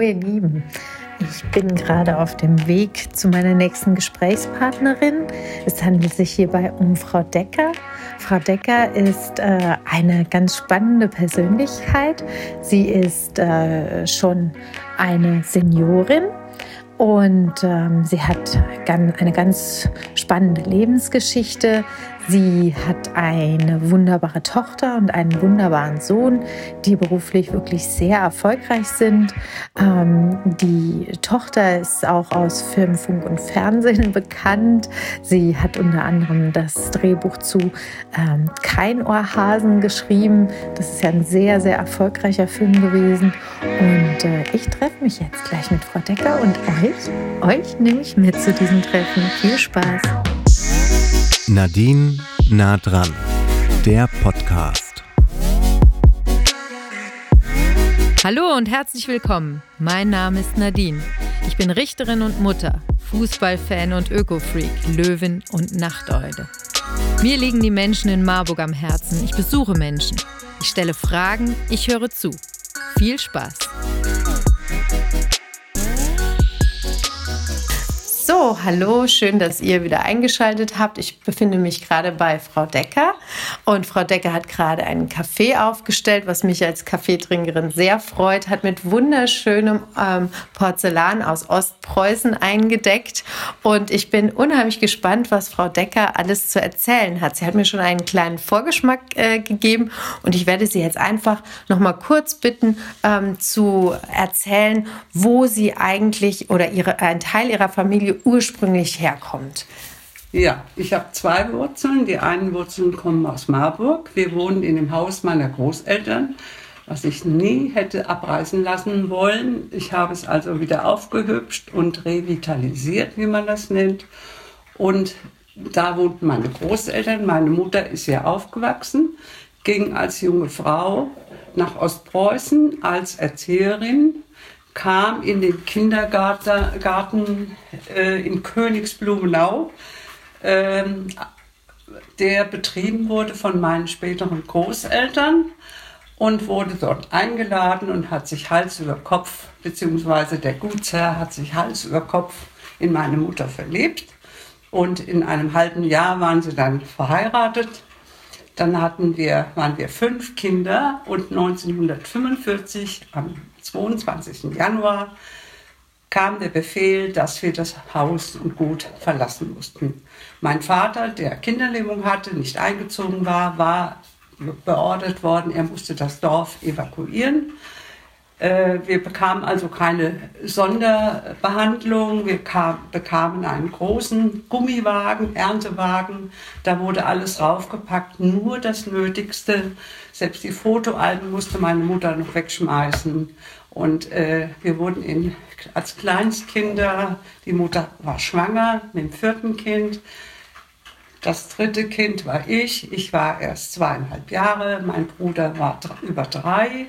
Ihr Lieben, ich bin gerade auf dem Weg zu meiner nächsten Gesprächspartnerin. Es handelt sich hierbei um Frau Decker. Frau Decker ist äh, eine ganz spannende Persönlichkeit. Sie ist äh, schon eine Seniorin und ähm, sie hat eine ganz spannende Lebensgeschichte. Sie hat eine wunderbare Tochter und einen wunderbaren Sohn, die beruflich wirklich sehr erfolgreich sind. Ähm, die Tochter ist auch aus Film, Funk und Fernsehen bekannt. Sie hat unter anderem das Drehbuch zu ähm, Kein Ohrhasen geschrieben. Das ist ja ein sehr, sehr erfolgreicher Film gewesen. Und äh, ich treffe mich jetzt gleich mit Frau Decker und euch, euch nehme ich mit zu diesem Treffen. Viel Spaß! Nadine nah dran, der Podcast. Hallo und herzlich willkommen. Mein Name ist Nadine. Ich bin Richterin und Mutter, Fußballfan und Ökofreak, Löwin und Nachteule. Mir liegen die Menschen in Marburg am Herzen. Ich besuche Menschen. Ich stelle Fragen, ich höre zu. Viel Spaß! Hallo, schön, dass ihr wieder eingeschaltet habt. Ich befinde mich gerade bei Frau Decker und Frau Decker hat gerade einen Kaffee aufgestellt, was mich als Kaffeetrinkerin sehr freut, hat mit wunderschönem ähm, Porzellan aus Ostpreußen eingedeckt und ich bin unheimlich gespannt, was Frau Decker alles zu erzählen hat. Sie hat mir schon einen kleinen Vorgeschmack äh, gegeben und ich werde sie jetzt einfach noch mal kurz bitten ähm, zu erzählen, wo sie eigentlich oder ihre, ein Teil ihrer Familie ursprünglich herkommt. Ja, ich habe zwei Wurzeln. Die einen Wurzeln kommen aus Marburg. Wir wohnen in dem Haus meiner Großeltern, was ich nie hätte abreißen lassen wollen. Ich habe es also wieder aufgehübscht und revitalisiert, wie man das nennt. Und da wohnten meine Großeltern. Meine Mutter ist hier aufgewachsen, ging als junge Frau nach Ostpreußen als Erzieherin kam in den Kindergarten Garten, äh, in Königsblumenau, ähm, der betrieben wurde von meinen späteren Großeltern und wurde dort eingeladen und hat sich Hals über Kopf, beziehungsweise der Gutsherr hat sich Hals über Kopf in meine Mutter verliebt. Und in einem halben Jahr waren sie dann verheiratet. Dann hatten wir, waren wir fünf Kinder und 1945 am 22. Januar kam der Befehl, dass wir das Haus und Gut verlassen mussten. Mein Vater, der Kinderlähmung hatte, nicht eingezogen war, war beordert worden, er musste das Dorf evakuieren. Äh, wir bekamen also keine Sonderbehandlung. Wir kam, bekamen einen großen Gummiwagen, Erntewagen. Da wurde alles raufgepackt, nur das Nötigste. Selbst die Fotoalben musste meine Mutter noch wegschmeißen. Und äh, wir wurden in, als Kleinstkinder, die Mutter war schwanger mit dem vierten Kind. Das dritte Kind war ich. Ich war erst zweieinhalb Jahre. Mein Bruder war über drei.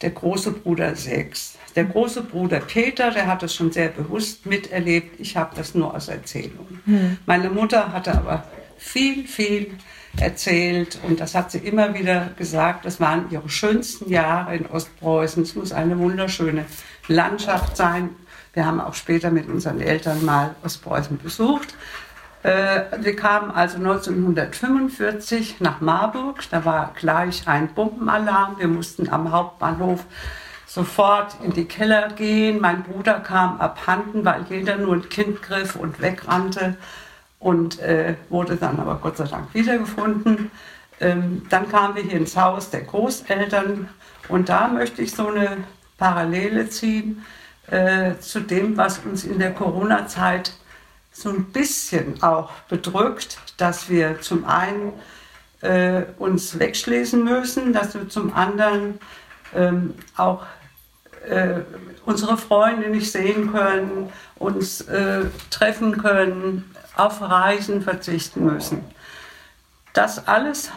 Der große Bruder sechs. Der große Bruder Peter, der hat es schon sehr bewusst miterlebt. Ich habe das nur aus Erzählung. Hm. Meine Mutter hatte aber viel, viel erzählt und das hat sie immer wieder gesagt. Das waren ihre schönsten Jahre in Ostpreußen. Es muss eine wunderschöne Landschaft sein. Wir haben auch später mit unseren Eltern mal Ostpreußen besucht. Äh, wir kamen also 1945 nach Marburg. Da war gleich ein Bombenalarm. Wir mussten am Hauptbahnhof sofort in die Keller gehen. Mein Bruder kam abhanden, weil jeder nur ein Kind griff und wegrannte und äh, wurde dann aber Gott sei Dank wiedergefunden. Ähm, dann kamen wir hier ins Haus der Großeltern und da möchte ich so eine Parallele ziehen äh, zu dem, was uns in der Corona-Zeit so ein bisschen auch bedrückt, dass wir zum einen äh, uns wegschließen müssen, dass wir zum anderen ähm, auch äh, unsere Freunde nicht sehen können, uns äh, treffen können, auf Reisen verzichten müssen. Das alles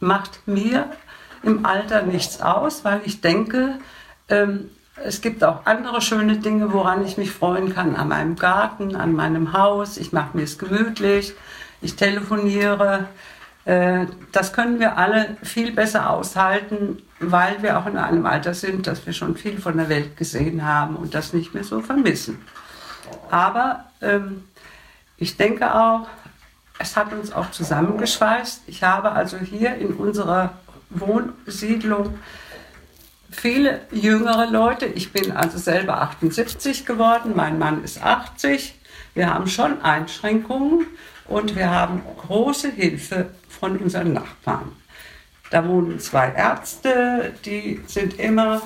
macht mir im Alter nichts aus, weil ich denke, ähm, es gibt auch andere schöne Dinge, woran ich mich freuen kann. An meinem Garten, an meinem Haus. Ich mache mir es gemütlich. Ich telefoniere. Äh, das können wir alle viel besser aushalten, weil wir auch in einem Alter sind, dass wir schon viel von der Welt gesehen haben und das nicht mehr so vermissen. Aber ähm, ich denke auch, es hat uns auch zusammengeschweißt. Ich habe also hier in unserer Wohnsiedlung viele jüngere Leute. Ich bin also selber 78 geworden, mein Mann ist 80. Wir haben schon Einschränkungen und wir haben große Hilfe von unseren Nachbarn. Da wohnen zwei Ärzte, die sind immer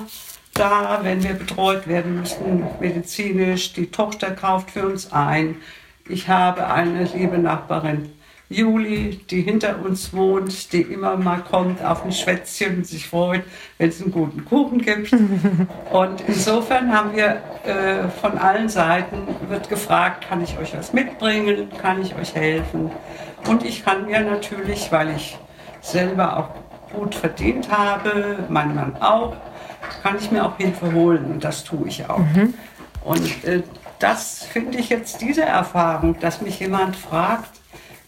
da, wenn wir betreut werden müssen, medizinisch. Die Tochter kauft für uns ein. Ich habe eine liebe Nachbarin, Juli, die hinter uns wohnt, die immer mal kommt auf ein Schwätzchen und sich freut, wenn es einen guten Kuchen gibt. Und insofern haben wir äh, von allen Seiten wird gefragt, kann ich euch was mitbringen, kann ich euch helfen? Und ich kann mir natürlich, weil ich selber auch gut verdient habe, mein Mann auch, kann ich mir auch Hilfe holen und das tue ich auch. Mhm. Und äh, das finde ich jetzt diese Erfahrung, dass mich jemand fragt,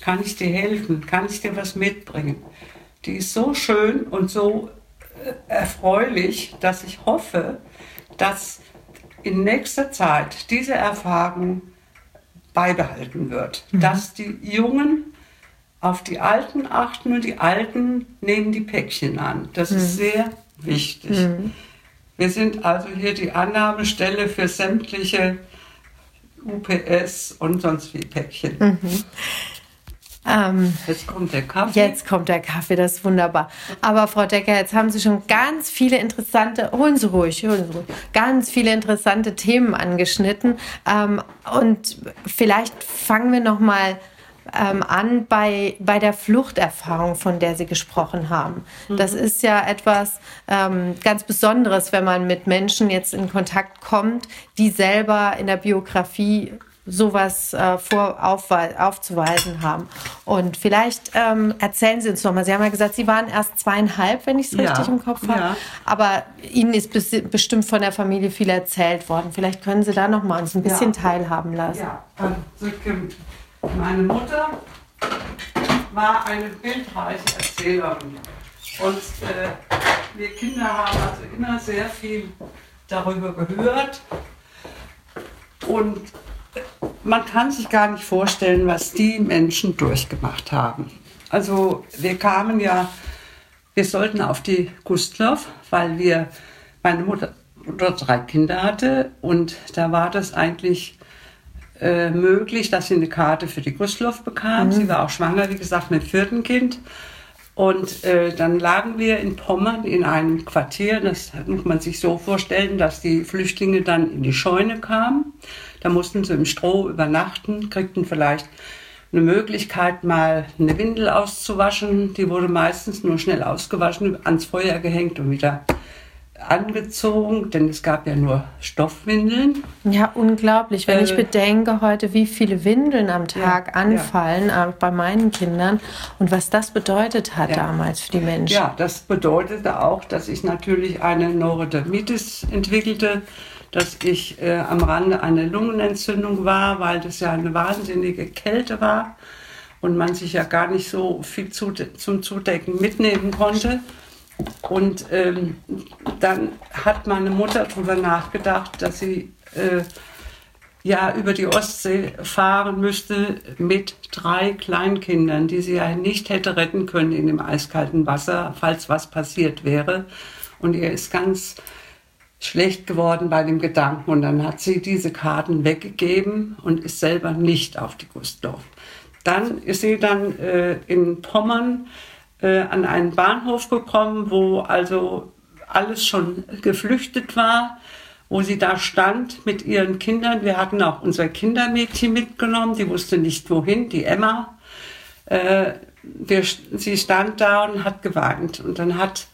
kann ich dir helfen, kann ich dir was mitbringen, die ist so schön und so äh, erfreulich, dass ich hoffe, dass in nächster Zeit diese Erfahrung beibehalten wird, mhm. dass die Jungen auf die Alten achten und die Alten nehmen die Päckchen an. Das mhm. ist sehr wichtig. Mhm. Wir sind also hier die Annahmestelle für sämtliche UPS und sonst wie Päckchen. Mhm. Ähm, jetzt kommt der Kaffee. Jetzt kommt der Kaffee, das ist wunderbar. Aber Frau Decker, jetzt haben Sie schon ganz viele interessante, holen Sie ruhig, holen Sie ruhig, ganz viele interessante Themen angeschnitten. Ähm, und vielleicht fangen wir noch mal ähm, an bei, bei der Fluchterfahrung, von der Sie gesprochen haben. Mhm. Das ist ja etwas ähm, ganz Besonderes, wenn man mit Menschen jetzt in Kontakt kommt, die selber in der Biografie sowas äh, vor, aufzuweisen haben. Und vielleicht ähm, erzählen Sie uns noch mal. Sie haben ja gesagt, Sie waren erst zweieinhalb, wenn ich es richtig im Kopf habe. Ja. Aber Ihnen ist bestimmt von der Familie viel erzählt worden. Vielleicht können Sie da noch mal uns ein bisschen ja. teilhaben lassen. Ja, also meine Mutter war eine bildreiche Erzählerin. Und äh, wir Kinder haben also immer sehr viel darüber gehört. Und man kann sich gar nicht vorstellen, was die Menschen durchgemacht haben. Also wir kamen ja, wir sollten auf die Gustloff, weil wir, meine Mutter dort drei Kinder hatte und da war das eigentlich äh, möglich, dass sie eine Karte für die Gustloff bekam. Mhm. Sie war auch schwanger, wie gesagt, mit dem vierten Kind. Und äh, dann lagen wir in Pommern in einem Quartier. Das muss man sich so vorstellen, dass die Flüchtlinge dann in die Scheune kamen. Da mussten sie im Stroh übernachten, kriegten vielleicht eine Möglichkeit, mal eine Windel auszuwaschen. Die wurde meistens nur schnell ausgewaschen, ans Feuer gehängt und wieder angezogen, denn es gab ja nur Stoffwindeln. Ja, unglaublich. Wenn äh, ich bedenke heute, wie viele Windeln am Tag ja, anfallen ja. Äh, bei meinen Kindern und was das bedeutet hat ja. damals für die Menschen. Ja, das bedeutete auch, dass ich natürlich eine Neurodermitis entwickelte, dass ich äh, am Rande eine Lungenentzündung war, weil das ja eine wahnsinnige Kälte war und man sich ja gar nicht so viel zu, zum Zudecken mitnehmen konnte. Und ähm, dann hat meine Mutter darüber nachgedacht, dass sie äh, ja über die Ostsee fahren müsste mit drei Kleinkindern, die sie ja nicht hätte retten können in dem eiskalten Wasser, falls was passiert wäre. Und ihr ist ganz schlecht geworden bei dem Gedanken. Und dann hat sie diese Karten weggegeben und ist selber nicht auf die Gustdorf. Dann ist sie dann äh, in Pommern äh, an einen Bahnhof gekommen, wo also alles schon geflüchtet war, wo sie da stand mit ihren Kindern. Wir hatten auch unser Kindermädchen mitgenommen, die wusste nicht wohin, die Emma. Äh, wir, sie stand da und hat geweint. Und dann hat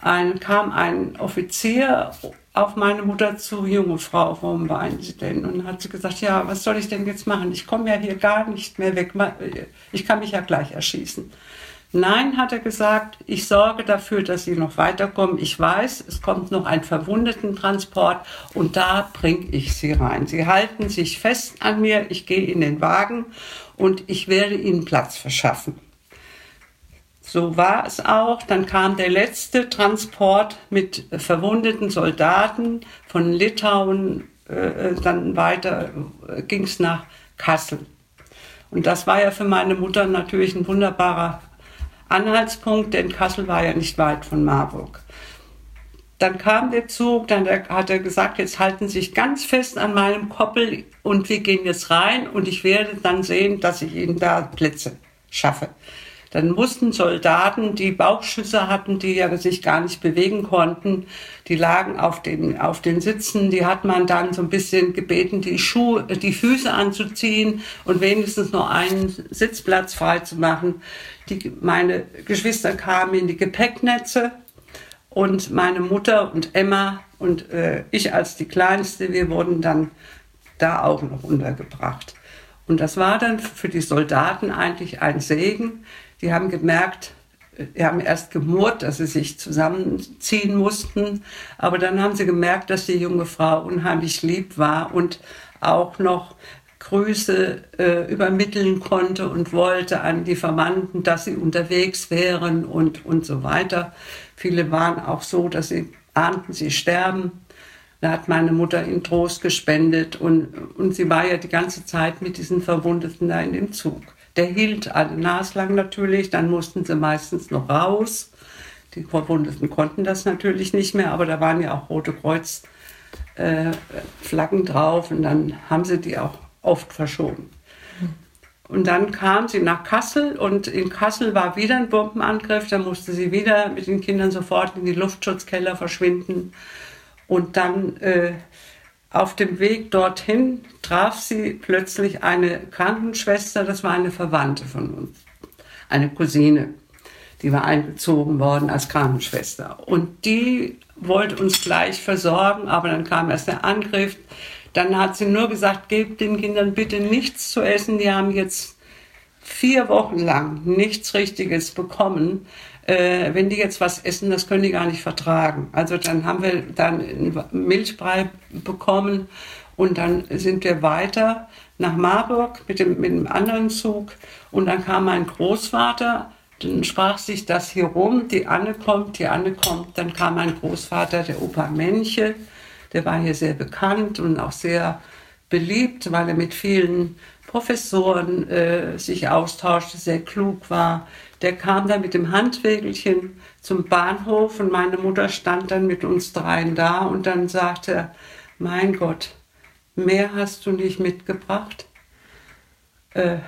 ein, kam ein Offizier auf meine Mutter zu, junge Frau, warum weinen Sie denn? Und hat sie gesagt, ja, was soll ich denn jetzt machen? Ich komme ja hier gar nicht mehr weg. Ich kann mich ja gleich erschießen. Nein, hat er gesagt, ich sorge dafür, dass Sie noch weiterkommen. Ich weiß, es kommt noch ein Verwundetentransport und da bringe ich Sie rein. Sie halten sich fest an mir, ich gehe in den Wagen und ich werde Ihnen Platz verschaffen. So war es auch. Dann kam der letzte Transport mit verwundeten Soldaten von Litauen. Äh, dann weiter äh, ging es nach Kassel. Und das war ja für meine Mutter natürlich ein wunderbarer Anhaltspunkt, denn Kassel war ja nicht weit von Marburg. Dann kam der Zug, dann hat er gesagt, jetzt halten Sie sich ganz fest an meinem Koppel und wir gehen jetzt rein und ich werde dann sehen, dass ich Ihnen da Plätze schaffe. Dann mussten Soldaten, die Bauchschüsse hatten, die ja sich gar nicht bewegen konnten, die lagen auf den, auf den Sitzen, die hat man dann so ein bisschen gebeten, die Schuhe, die Füße anzuziehen und wenigstens noch einen Sitzplatz frei zu machen. Die, meine Geschwister kamen in die Gepäcknetze und meine Mutter und Emma und äh, ich als die Kleinste, wir wurden dann da auch noch untergebracht. Und das war dann für die Soldaten eigentlich ein Segen. Die haben gemerkt, die haben erst gemurrt, dass sie sich zusammenziehen mussten, aber dann haben sie gemerkt, dass die junge Frau unheimlich lieb war und auch noch Grüße äh, übermitteln konnte und wollte an die Verwandten, dass sie unterwegs wären und, und so weiter. Viele waren auch so, dass sie ahnten, sie sterben. Da hat meine Mutter ihnen Trost gespendet und, und sie war ja die ganze Zeit mit diesen Verwundeten da in dem Zug. Der hielt alle naslang natürlich, dann mussten sie meistens noch raus. Die Verwundeten konnten das natürlich nicht mehr, aber da waren ja auch Rote Kreuz äh, Flaggen drauf und dann haben sie die auch oft verschoben. Und dann kam sie nach Kassel und in Kassel war wieder ein Bombenangriff. Da musste sie wieder mit den Kindern sofort in die Luftschutzkeller verschwinden. Und dann äh, auf dem Weg dorthin traf sie plötzlich eine Krankenschwester, das war eine Verwandte von uns, eine Cousine. Die war eingezogen worden als Krankenschwester. Und die wollte uns gleich versorgen, aber dann kam erst der Angriff. Dann hat sie nur gesagt, gebt den Kindern bitte nichts zu essen. Die haben jetzt vier Wochen lang nichts Richtiges bekommen. Äh, wenn die jetzt was essen, das können die gar nicht vertragen. Also dann haben wir dann Milchbrei bekommen und dann sind wir weiter nach Marburg mit dem, mit dem anderen Zug und dann kam mein Großvater, dann sprach sich das hier rum, die Anne kommt, die Anne kommt, dann kam mein Großvater, der Opa Menche, der war hier sehr bekannt und auch sehr beliebt, weil er mit vielen Professoren äh, sich austauschte, sehr klug war. Der kam dann mit dem Handwägelchen zum Bahnhof und meine Mutter stand dann mit uns dreien da und dann sagte er, mein Gott, mehr hast du nicht mitgebracht. Äh,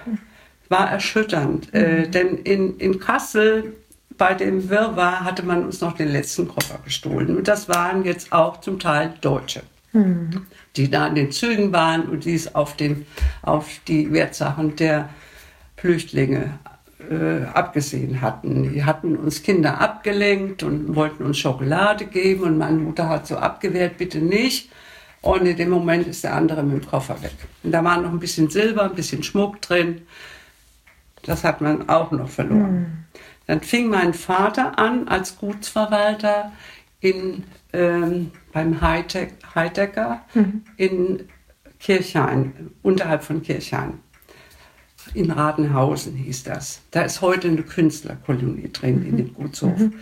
war erschütternd, äh, mhm. denn in, in Kassel bei dem Wirrwarr hatte man uns noch den letzten Koffer gestohlen. Und das waren jetzt auch zum Teil Deutsche, mhm. die da in den Zügen waren und die es auf, den, auf die Wertsachen der Flüchtlinge äh, abgesehen hatten. Die hatten uns Kinder abgelenkt und wollten uns Schokolade geben und meine Mutter hat so abgewehrt, bitte nicht. Und in dem Moment ist der andere mit dem Koffer weg. Und da war noch ein bisschen Silber, ein bisschen Schmuck drin. Das hat man auch noch verloren. Mhm. Dann fing mein Vater an als Gutsverwalter in, ähm, beim Heidecker mhm. in Kirchhain, unterhalb von Kirchhain. In Radenhausen hieß das. Da ist heute eine Künstlerkolonie drin mhm. in dem Gutshof. Mhm.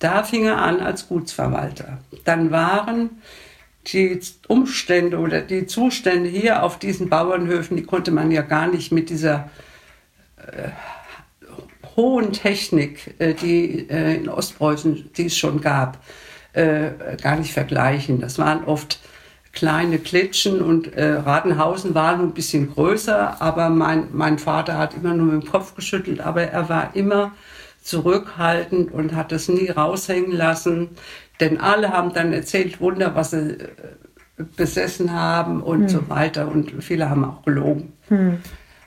Da fing er an als Gutsverwalter. Dann waren die Umstände oder die Zustände hier auf diesen Bauernhöfen, die konnte man ja gar nicht mit dieser äh, hohen Technik, äh, die äh, in Ostpreußen, die es schon gab, äh, gar nicht vergleichen. Das waren oft kleine Klitschen und äh, Radenhausen war ein bisschen größer, aber mein, mein Vater hat immer nur mit dem Kopf geschüttelt, aber er war immer zurückhaltend und hat das nie raushängen lassen, denn alle haben dann erzählt, Wunder, was sie besessen haben und hm. so weiter und viele haben auch gelogen. Hm.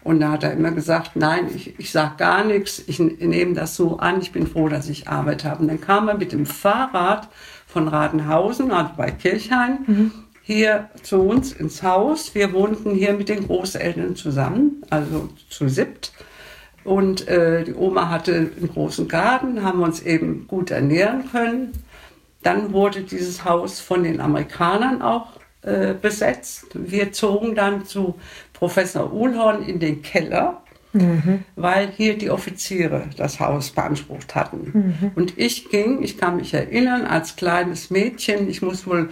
Und da hat er immer gesagt, nein, ich, ich sage gar nichts, ich nehme das so an, ich bin froh, dass ich Arbeit habe. Und dann kam er mit dem Fahrrad von Radenhausen, also bei Kirchhain, mhm. hier zu uns ins Haus. Wir wohnten hier mit den Großeltern zusammen, also zu siebt. Und äh, die Oma hatte einen großen Garten, haben wir uns eben gut ernähren können. Dann wurde dieses Haus von den Amerikanern auch äh, besetzt. Wir zogen dann zu Professor Uhlhorn in den Keller. mhm. weil hier die Offiziere das Haus beansprucht hatten. Mhm. Und ich ging, ich kann mich erinnern, als kleines Mädchen, ich muss wohl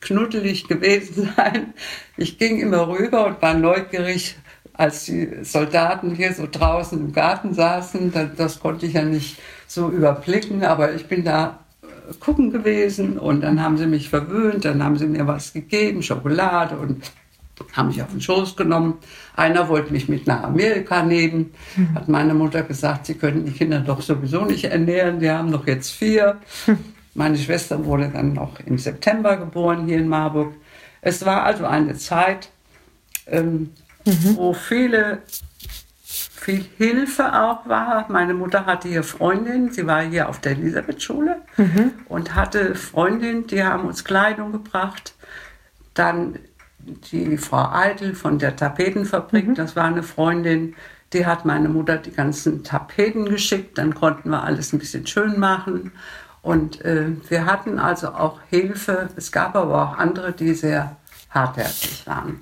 knuddelig gewesen sein, ich ging immer rüber und war neugierig, als die Soldaten hier so draußen im Garten saßen, das, das konnte ich ja nicht so überblicken, aber ich bin da gucken gewesen und dann haben sie mich verwöhnt, dann haben sie mir was gegeben, Schokolade und haben mich auf den Schoß genommen. Einer wollte mich mit nach Amerika nehmen, mhm. hat meine Mutter gesagt, sie können die Kinder doch sowieso nicht ernähren, die haben doch jetzt vier. Meine Schwester wurde dann noch im September geboren hier in Marburg. Es war also eine Zeit, ähm, mhm. wo viele, viel Hilfe auch war. Meine Mutter hatte hier Freundin, sie war hier auf der Elisabeth-Schule mhm. und hatte Freundin, die haben uns Kleidung gebracht. Dann die Frau Eitel von der Tapetenfabrik, mhm. das war eine Freundin, die hat meine Mutter die ganzen Tapeten geschickt, dann konnten wir alles ein bisschen schön machen. Und äh, wir hatten also auch Hilfe. Es gab aber auch andere, die sehr hartherzig waren.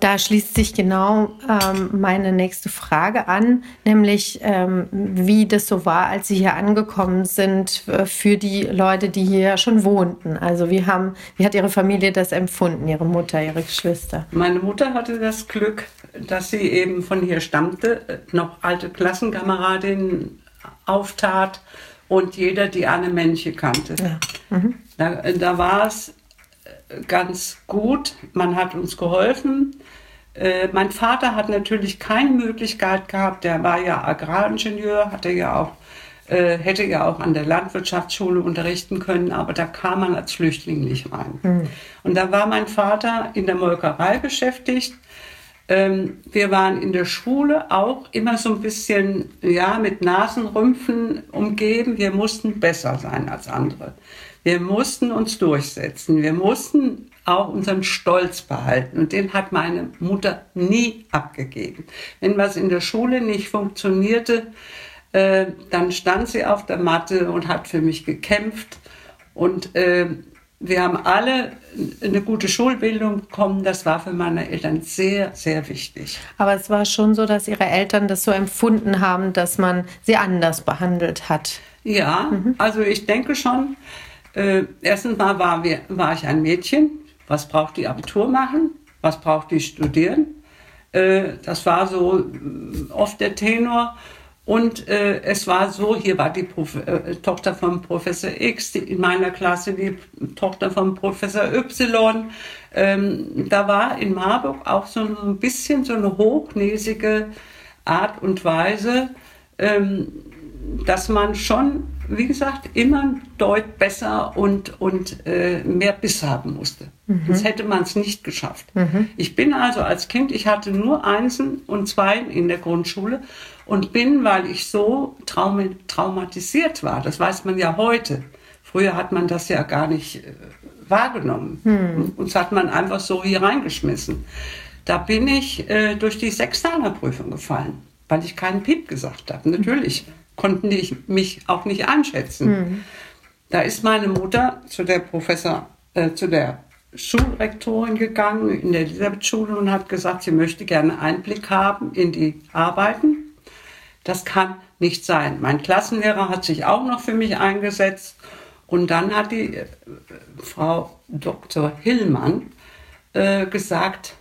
Da schließt sich genau ähm, meine nächste Frage an, nämlich ähm, wie das so war, als Sie hier angekommen sind äh, für die Leute, die hier schon wohnten. Also wie, haben, wie hat Ihre Familie das empfunden, Ihre Mutter, Ihre Geschwister? Meine Mutter hatte das Glück, dass sie eben von hier stammte, noch alte Klassenkameradinnen auftat und jeder die Anne Männche kannte. Ja. Mhm. Da, da war es ganz gut. Man hat uns geholfen. Äh, mein Vater hat natürlich keine Möglichkeit gehabt, der war ja Agraringenieur, hatte ja auch, äh, hätte ja auch an der Landwirtschaftsschule unterrichten können, aber da kam man als Flüchtling nicht rein. Mhm. Und da war mein Vater in der Molkerei beschäftigt. Ähm, wir waren in der Schule auch immer so ein bisschen ja, mit Nasenrümpfen umgeben. Wir mussten besser sein als andere. Wir mussten uns durchsetzen. Wir mussten auch unseren Stolz behalten. Und den hat meine Mutter nie abgegeben. Wenn was in der Schule nicht funktionierte, äh, dann stand sie auf der Matte und hat für mich gekämpft. Und äh, wir haben alle eine gute Schulbildung bekommen. Das war für meine Eltern sehr, sehr wichtig. Aber es war schon so, dass Ihre Eltern das so empfunden haben, dass man sie anders behandelt hat. Ja, mhm. also ich denke schon, äh, erstens mal war, wir, war ich ein Mädchen. Was braucht die Abitur machen? Was braucht die studieren? Äh, das war so äh, oft der Tenor. Und äh, es war so, hier war die Prof äh, Tochter von Professor X, die, in meiner Klasse die Tochter von Professor Y. Ähm, da war in Marburg auch so ein bisschen so eine hochnäsige Art und Weise, ähm, dass man schon wie gesagt, immer deut besser und, und äh, mehr Biss haben musste. Mhm. Sonst hätte man es nicht geschafft. Mhm. Ich bin also als Kind, ich hatte nur Einsen und Zweien in der Grundschule und bin, weil ich so traum traumatisiert war, das weiß man ja heute. Früher hat man das ja gar nicht äh, wahrgenommen. Mhm. Uns hat man einfach so hier reingeschmissen. Da bin ich äh, durch die Sextanerprüfung gefallen, weil ich keinen Piep gesagt habe. Natürlich konnten die mich auch nicht einschätzen. Mhm. Da ist meine Mutter zu der Professor, äh, zu der Schulrektorin gegangen in der Elisabeth-Schule und hat gesagt, sie möchte gerne Einblick haben in die Arbeiten. Das kann nicht sein. Mein Klassenlehrer hat sich auch noch für mich eingesetzt. Und dann hat die äh, Frau Dr. Hillmann äh, gesagt,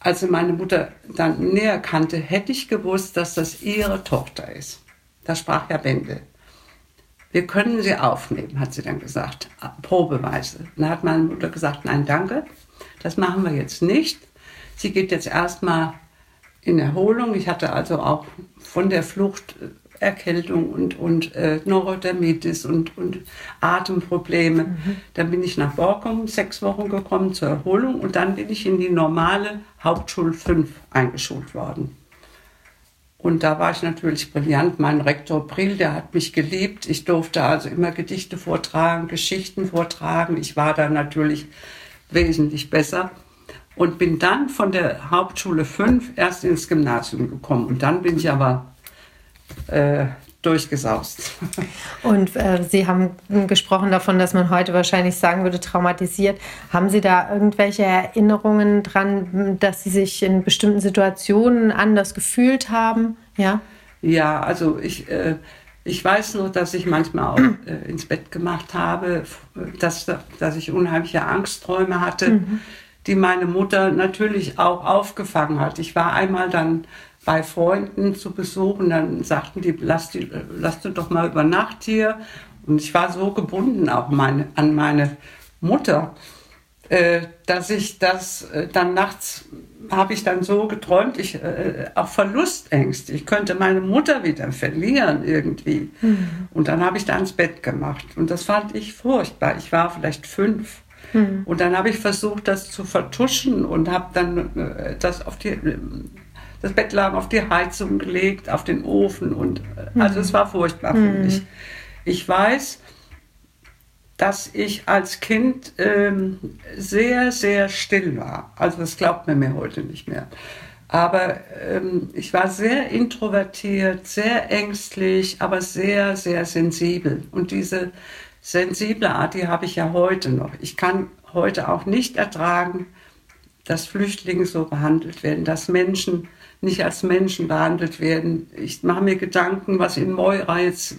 als sie meine Mutter dann näher kannte, hätte ich gewusst, dass das ihre Tochter ist. Da sprach ja Bände. Wir können sie aufnehmen, hat sie dann gesagt, probeweise. Dann hat meine Mutter gesagt, nein, danke, das machen wir jetzt nicht. Sie geht jetzt erstmal in Erholung. Ich hatte also auch von der Flucht äh, Erkältung und, und äh, Neurodermitis und, und Atemprobleme. Mhm. Dann bin ich nach Borkum sechs Wochen gekommen zur Erholung und dann bin ich in die normale Hauptschule 5 eingeschult worden. Und da war ich natürlich brillant. Mein Rektor Brill, der hat mich geliebt. Ich durfte also immer Gedichte vortragen, Geschichten vortragen. Ich war da natürlich wesentlich besser und bin dann von der Hauptschule 5 erst ins Gymnasium gekommen. Und dann bin ich aber äh, durchgesaust. Und äh, Sie haben gesprochen davon, dass man heute wahrscheinlich sagen würde, traumatisiert. Haben Sie da irgendwelche Erinnerungen dran, dass Sie sich in bestimmten Situationen anders gefühlt haben? Ja, ja also ich, äh, ich weiß nur, dass ich manchmal auch äh, ins Bett gemacht habe, dass, dass ich unheimliche Angstträume hatte, mhm. die meine Mutter natürlich auch aufgefangen hat. Ich war einmal dann bei Freunden zu besuchen. Dann sagten die, lass, die, lass du doch mal über Nacht hier. Und ich war so gebunden auch meine, an meine Mutter, äh, dass ich das äh, dann nachts habe ich dann so geträumt, ich äh, auch Verlustängste. Ich könnte meine Mutter wieder verlieren irgendwie. Mhm. Und dann habe ich da ins Bett gemacht. Und das fand ich furchtbar. Ich war vielleicht fünf. Mhm. Und dann habe ich versucht, das zu vertuschen und habe dann äh, das auf die das Bettlaken auf die Heizung gelegt, auf den Ofen und äh, also es war furchtbar für mhm. mich. Ich weiß, dass ich als Kind ähm, sehr, sehr still war. Also das glaubt man mir heute nicht mehr. Aber ähm, ich war sehr introvertiert, sehr ängstlich, aber sehr, sehr sensibel. Und diese sensible Art, die habe ich ja heute noch. Ich kann heute auch nicht ertragen, dass Flüchtlinge so behandelt werden, dass Menschen nicht als Menschen behandelt werden. Ich mache mir Gedanken, was in Moira jetzt,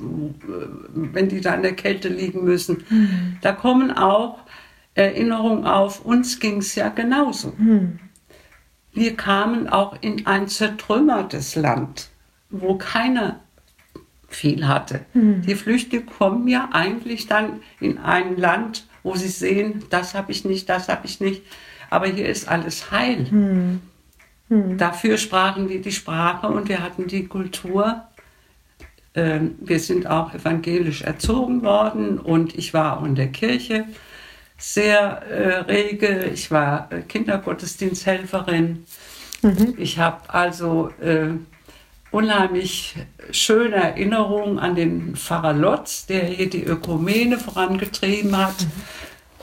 wenn die da in der Kälte liegen müssen. Mhm. Da kommen auch Erinnerungen auf, uns ging es ja genauso. Mhm. Wir kamen auch in ein zertrümmertes Land, wo keiner viel hatte. Mhm. Die Flüchtlinge kommen ja eigentlich dann in ein Land, wo sie sehen, das habe ich nicht, das habe ich nicht, aber hier ist alles heil. Mhm. Hm. Dafür sprachen wir die Sprache und wir hatten die Kultur. Ähm, wir sind auch evangelisch erzogen worden und ich war auch in der Kirche sehr äh, rege. Ich war äh, Kindergottesdiensthelferin. Mhm. Ich habe also äh, unheimlich schöne Erinnerungen an den Pfarrer Lotz, der hier die Ökumene vorangetrieben hat. Mhm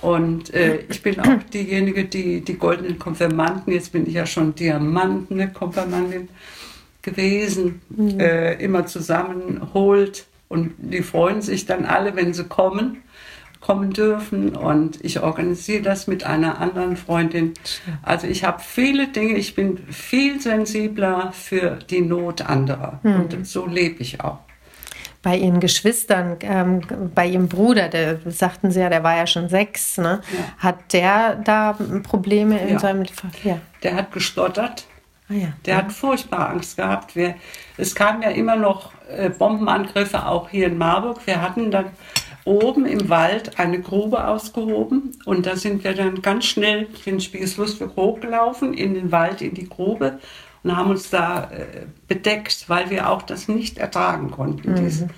und äh, ich bin auch diejenige, die die goldenen Konfirmanden, jetzt bin ich ja schon Diamantene Konfirmandin gewesen, mhm. äh, immer zusammenholt. Und die freuen sich dann alle, wenn sie kommen, kommen dürfen. Und ich organisiere das mit einer anderen Freundin. Also ich habe viele Dinge, ich bin viel sensibler für die Not anderer. Mhm. Und so lebe ich auch bei ihren Geschwistern, ähm, bei ihrem Bruder, der sagten sie ja, der war ja schon sechs, ne? Ja. Hat der da Probleme in ja. seinem ja. Der hat gestottert. Ah, ja. Der hat furchtbar Angst gehabt. Wir, es kamen ja immer noch äh, Bombenangriffe auch hier in Marburg. Wir hatten dann oben im Wald eine Grube ausgehoben und da sind wir dann ganz schnell den Spießlusweg hochgelaufen in den Wald, in die Grube und haben uns da äh, bedeckt, weil wir auch das nicht ertragen konnten, mhm. diese,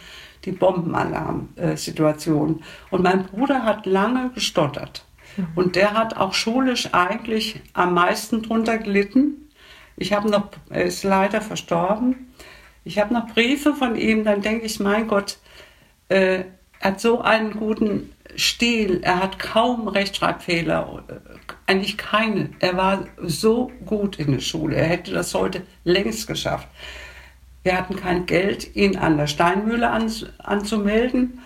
die Bombenalarm-Situation. Und mein Bruder hat lange gestottert. Mhm. Und der hat auch schulisch eigentlich am meisten drunter gelitten. Ich habe noch, er ist leider verstorben. Ich habe noch Briefe von ihm, dann denke ich, mein Gott, äh, er hat so einen guten Stil, er hat kaum Rechtschreibfehler, eigentlich keine. Er war so gut in der Schule, er hätte das heute längst geschafft. Wir hatten kein Geld, ihn an der Steinmühle an, anzumelden.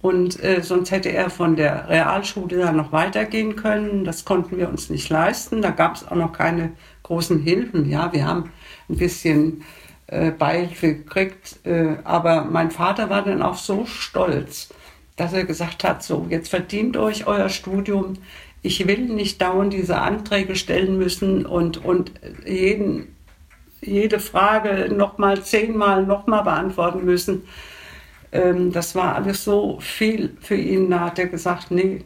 Und äh, sonst hätte er von der Realschule dann noch weitergehen können. Das konnten wir uns nicht leisten. Da gab es auch noch keine großen Hilfen. Ja, wir haben ein bisschen äh, Beihilfe gekriegt. Äh, aber mein Vater war dann auch so stolz, dass er gesagt hat, so, jetzt verdient euch euer Studium. Ich will nicht dauernd diese Anträge stellen müssen und, und jeden, jede Frage nochmal zehnmal nochmal beantworten müssen. Ähm, das war alles so viel für ihn. Da hat er gesagt, nee,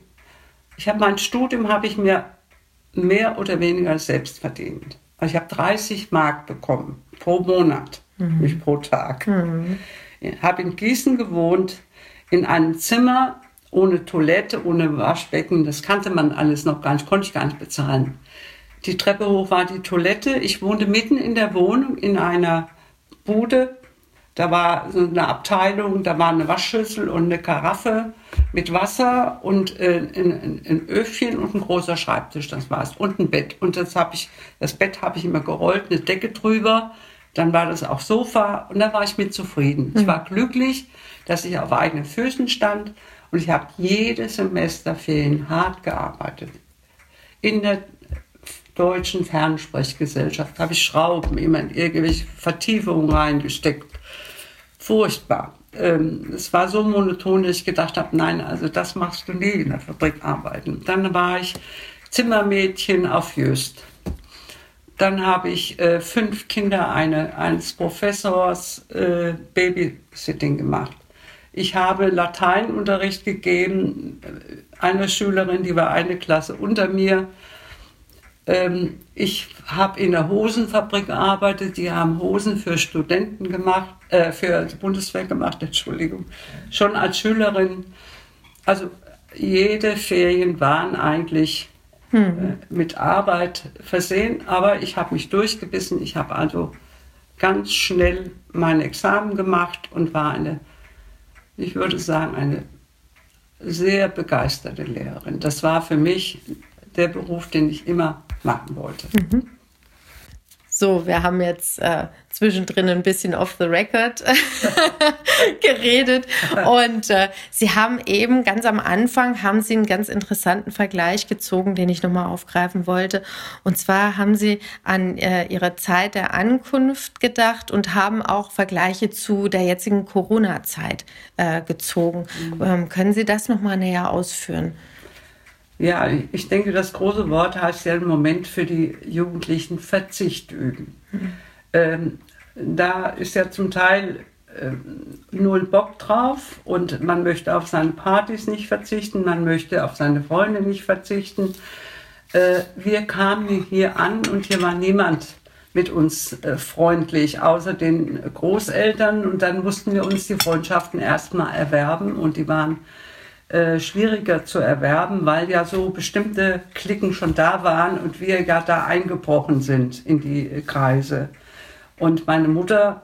ich habe mein Studium habe ich mir mehr oder weniger selbst verdient. Also ich habe 30 Mark bekommen pro Monat, mhm. nicht pro Tag. Mhm. Ich habe in Gießen gewohnt, in einem Zimmer ohne Toilette, ohne Waschbecken. Das kannte man alles noch gar nicht, konnte ich gar nicht bezahlen. Die Treppe hoch war die Toilette. Ich wohnte mitten in der Wohnung in einer Bude. Da war so eine Abteilung, da war eine Waschschüssel und eine Karaffe mit Wasser und äh, ein, ein, Öfchen und ein großer Schreibtisch, das war's. Und ein Bett. Und das, hab ich, das Bett habe ich immer gerollt, eine Decke drüber, Dann war das auch Sofa und da war ich mit zufrieden. Ich war glücklich, dass ich auf eigenen Füßen stand und ich habe jedes Semesterferien hart gearbeitet. In der deutschen Fernsprechgesellschaft habe ich Schrauben immer in irgendwelche Vertiefungen reingesteckt. Furchtbar. Ähm, es war so monoton, dass ich gedacht habe, nein, also das machst du nie in der Fabrik arbeiten. Dann war ich Zimmermädchen auf Jöst. Dann habe ich äh, fünf Kinder eine, eines Professors äh, Babysitting gemacht. Ich habe Lateinunterricht gegeben, einer Schülerin, die war eine Klasse unter mir. Ähm, ich habe in der Hosenfabrik gearbeitet, die haben Hosen für Studenten gemacht, äh, für die Bundeswehr gemacht, Entschuldigung, schon als Schülerin. Also jede Ferien waren eigentlich hm. mit Arbeit versehen, aber ich habe mich durchgebissen. Ich habe also ganz schnell mein Examen gemacht und war eine, ich würde sagen, eine sehr begeisterte Lehrerin. Das war für mich der Beruf, den ich immer machen wollte. Mhm. So, wir haben jetzt äh, zwischendrin ein bisschen off the record geredet und äh, Sie haben eben ganz am Anfang haben Sie einen ganz interessanten Vergleich gezogen, den ich nochmal aufgreifen wollte. Und zwar haben Sie an äh, Ihre Zeit der Ankunft gedacht und haben auch Vergleiche zu der jetzigen Corona-Zeit äh, gezogen. Mhm. Ähm, können Sie das nochmal näher ausführen? Ja, ich denke, das große Wort heißt ja im Moment für die Jugendlichen Verzicht üben. Mhm. Ähm, da ist ja zum Teil äh, null Bock drauf und man möchte auf seine Partys nicht verzichten, man möchte auf seine Freunde nicht verzichten. Äh, wir kamen hier an und hier war niemand mit uns äh, freundlich, außer den Großeltern und dann mussten wir uns die Freundschaften erstmal erwerben und die waren äh, schwieriger zu erwerben, weil ja so bestimmte Klicken schon da waren und wir ja da eingebrochen sind in die äh, Kreise. Und meine Mutter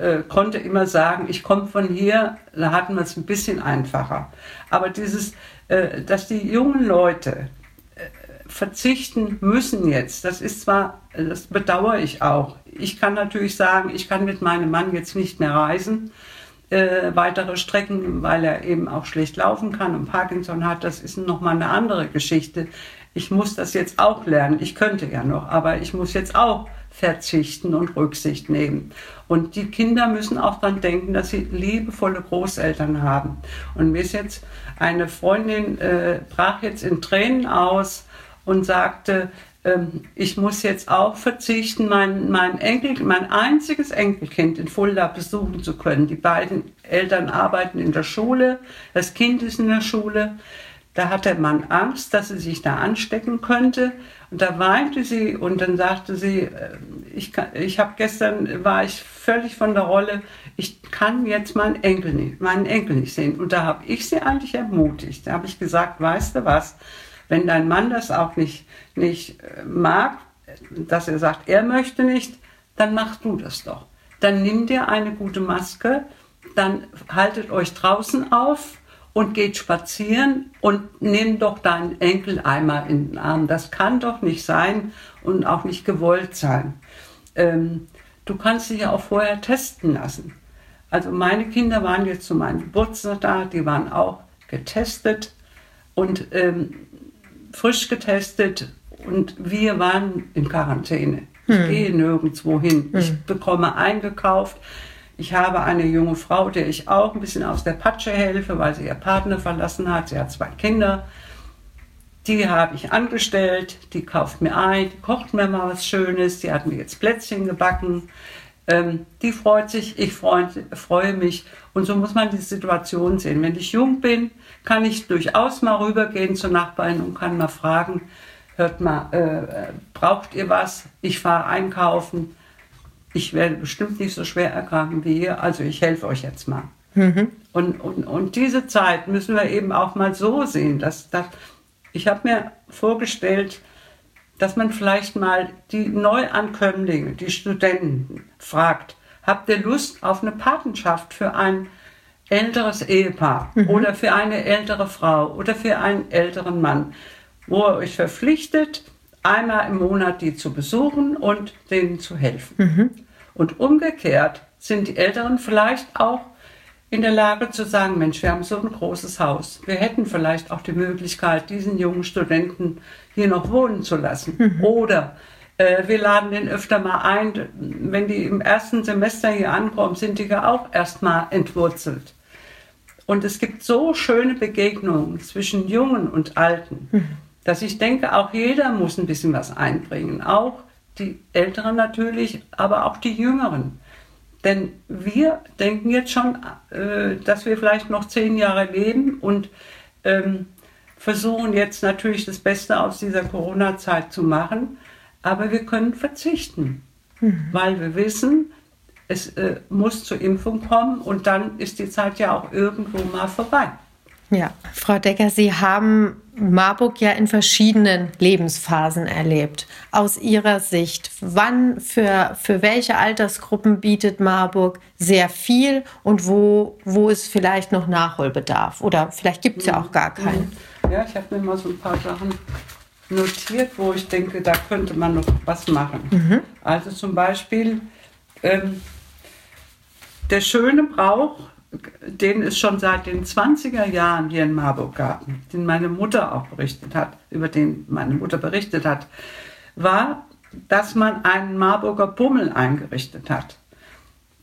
äh, konnte immer sagen, ich komme von hier, da hatten wir es ein bisschen einfacher. Aber dieses, äh, dass die jungen Leute äh, verzichten müssen jetzt, das ist zwar, das bedauere ich auch. Ich kann natürlich sagen, ich kann mit meinem Mann jetzt nicht mehr reisen äh, weitere Strecken, weil er eben auch schlecht laufen kann und Parkinson hat. Das ist nochmal eine andere Geschichte. Ich muss das jetzt auch lernen. Ich könnte ja noch, aber ich muss jetzt auch verzichten und Rücksicht nehmen. Und die Kinder müssen auch daran denken, dass sie liebevolle Großeltern haben. Und mir ist jetzt eine Freundin, äh, brach jetzt in Tränen aus und sagte, ähm, ich muss jetzt auch verzichten, mein, mein, Enkel, mein einziges Enkelkind in Fulda besuchen zu können. Die beiden Eltern arbeiten in der Schule, das Kind ist in der Schule. Da hat der Mann Angst, dass sie sich da anstecken könnte. Und da weinte sie und dann sagte sie, äh, ich, ich habe gestern, war ich völlig von der Rolle, ich kann jetzt meinen Enkel nicht, meinen Enkel nicht sehen. Und da habe ich sie eigentlich ermutigt. Da habe ich gesagt, weißt du was, wenn dein Mann das auch nicht, nicht äh, mag, dass er sagt, er möchte nicht, dann machst du das doch. Dann nimm dir eine gute Maske, dann haltet euch draußen auf und geht spazieren und nimm doch deinen Enkel einmal in den Arm. Das kann doch nicht sein und auch nicht gewollt sein. Ähm, du kannst dich ja auch vorher testen lassen. Also meine Kinder waren jetzt zu meinem Geburtstag da, die waren auch getestet und ähm, frisch getestet und wir waren in Quarantäne. Ich hm. gehe nirgendwo hin. Hm. Ich bekomme eingekauft. Ich habe eine junge Frau, der ich auch ein bisschen aus der Patsche helfe, weil sie ihr Partner verlassen hat. Sie hat zwei Kinder. Die habe ich angestellt, die kauft mir ein, die kocht mir mal was Schönes, die hat mir jetzt Plätzchen gebacken. Ähm, die freut sich, ich freu, freue mich. Und so muss man die Situation sehen. Wenn ich jung bin, kann ich durchaus mal rübergehen zur Nachbarin und kann mal fragen, hört mal, äh, braucht ihr was? Ich fahre einkaufen. Ich werde bestimmt nicht so schwer erkranken wie ihr, also ich helfe euch jetzt mal. Mhm. Und, und, und diese Zeit müssen wir eben auch mal so sehen. Dass, dass ich habe mir vorgestellt, dass man vielleicht mal die Neuankömmlinge, die Studenten fragt, habt ihr Lust auf eine Patenschaft für ein älteres Ehepaar mhm. oder für eine ältere Frau oder für einen älteren Mann, wo ihr euch verpflichtet, einmal im Monat die zu besuchen und denen zu helfen. Mhm. Und umgekehrt sind die Älteren vielleicht auch in der Lage zu sagen, Mensch, wir haben so ein großes Haus. Wir hätten vielleicht auch die Möglichkeit, diesen jungen Studenten hier noch wohnen zu lassen. Mhm. Oder äh, wir laden den öfter mal ein. Wenn die im ersten Semester hier ankommen, sind die ja auch erstmal entwurzelt. Und es gibt so schöne Begegnungen zwischen Jungen und Alten, mhm. dass ich denke, auch jeder muss ein bisschen was einbringen. Auch die Älteren natürlich, aber auch die Jüngeren. Denn wir denken jetzt schon, äh, dass wir vielleicht noch zehn Jahre leben und ähm, versuchen jetzt natürlich das Beste aus dieser Corona-Zeit zu machen. Aber wir können verzichten, mhm. weil wir wissen, es äh, muss zur Impfung kommen und dann ist die Zeit ja auch irgendwo mal vorbei. Ja, Frau Decker, Sie haben Marburg ja in verschiedenen Lebensphasen erlebt. Aus Ihrer Sicht, wann für, für welche Altersgruppen bietet Marburg sehr viel und wo, wo ist vielleicht noch Nachholbedarf? Oder vielleicht gibt es ja auch gar keinen. Ja, ich habe mir mal so ein paar Sachen notiert, wo ich denke, da könnte man noch was machen. Mhm. Also zum Beispiel ähm, der schöne Brauch den es schon seit den 20er Jahren hier in Marburg gab, den meine Mutter auch berichtet hat, über den meine Mutter berichtet hat, war, dass man einen Marburger Bummel eingerichtet hat.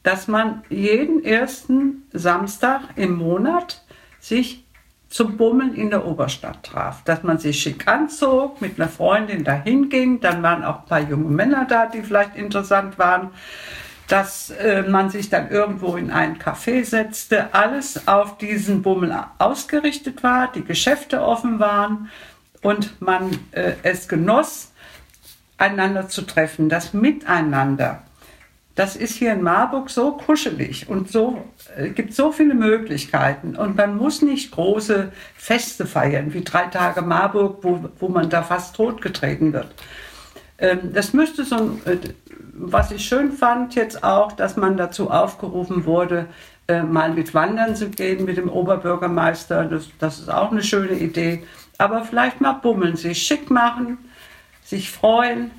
Dass man jeden ersten Samstag im Monat sich zum Bummeln in der Oberstadt traf. Dass man sich schick anzog, mit einer Freundin dahin ging. Dann waren auch ein paar junge Männer da, die vielleicht interessant waren dass äh, man sich dann irgendwo in ein Café setzte, alles auf diesen Bummel ausgerichtet war, die Geschäfte offen waren und man äh, es genoss, einander zu treffen, das Miteinander. Das ist hier in Marburg so kuschelig und so äh, gibt so viele Möglichkeiten und man muss nicht große Feste feiern wie drei Tage Marburg, wo, wo man da fast totgetreten wird. Ähm, das müsste so ein äh, was ich schön fand jetzt auch, dass man dazu aufgerufen wurde, äh, mal mit Wandern zu gehen mit dem Oberbürgermeister. Das, das ist auch eine schöne Idee. Aber vielleicht mal bummeln, sich schick machen, sich freuen.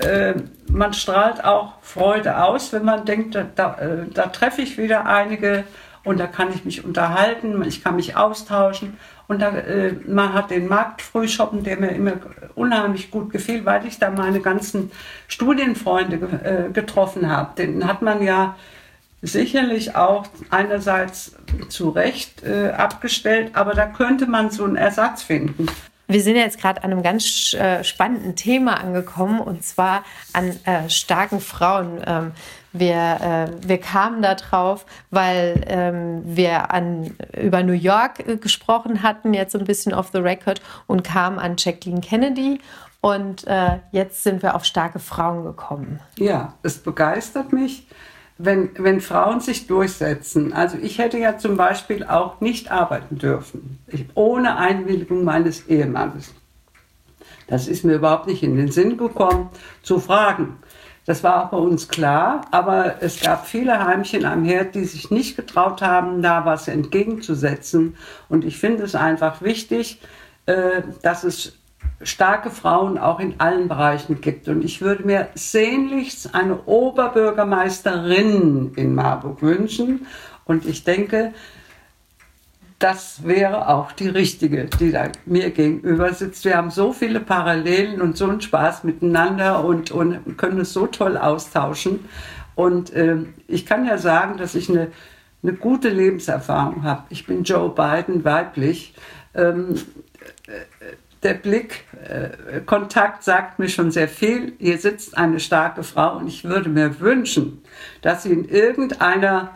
Äh, man strahlt auch Freude aus, wenn man denkt, da, da, äh, da treffe ich wieder einige und da kann ich mich unterhalten, ich kann mich austauschen. Und da, äh, man hat den Marktfrühschoppen, der mir immer unheimlich gut gefiel, weil ich da meine ganzen Studienfreunde äh, getroffen habe. Den hat man ja sicherlich auch einerseits zu Recht äh, abgestellt, aber da könnte man so einen Ersatz finden. Wir sind jetzt gerade an einem ganz äh, spannenden Thema angekommen und zwar an äh, starken Frauen. Ähm, wir, äh, wir kamen da drauf, weil ähm, wir an, über New York äh, gesprochen hatten, jetzt so ein bisschen off the record, und kamen an Jacqueline Kennedy. Und äh, jetzt sind wir auf starke Frauen gekommen. Ja, es begeistert mich wenn, wenn Frauen sich durchsetzen. Also ich hätte ja zum Beispiel auch nicht arbeiten dürfen, ich, ohne Einwilligung meines Ehemannes. Das ist mir überhaupt nicht in den Sinn gekommen, zu fragen. Das war auch bei uns klar, aber es gab viele Heimchen am Herd, die sich nicht getraut haben, da was entgegenzusetzen. Und ich finde es einfach wichtig, äh, dass es starke Frauen auch in allen Bereichen gibt. Und ich würde mir sehnlichst eine Oberbürgermeisterin in Marburg wünschen. Und ich denke, das wäre auch die richtige, die da mir gegenüber sitzt. Wir haben so viele Parallelen und so einen Spaß miteinander und, und können es so toll austauschen. Und äh, ich kann ja sagen, dass ich eine, eine gute Lebenserfahrung habe. Ich bin Joe Biden weiblich. Ähm, der Blickkontakt äh, sagt mir schon sehr viel. Hier sitzt eine starke Frau und ich würde mir wünschen, dass sie in irgendeiner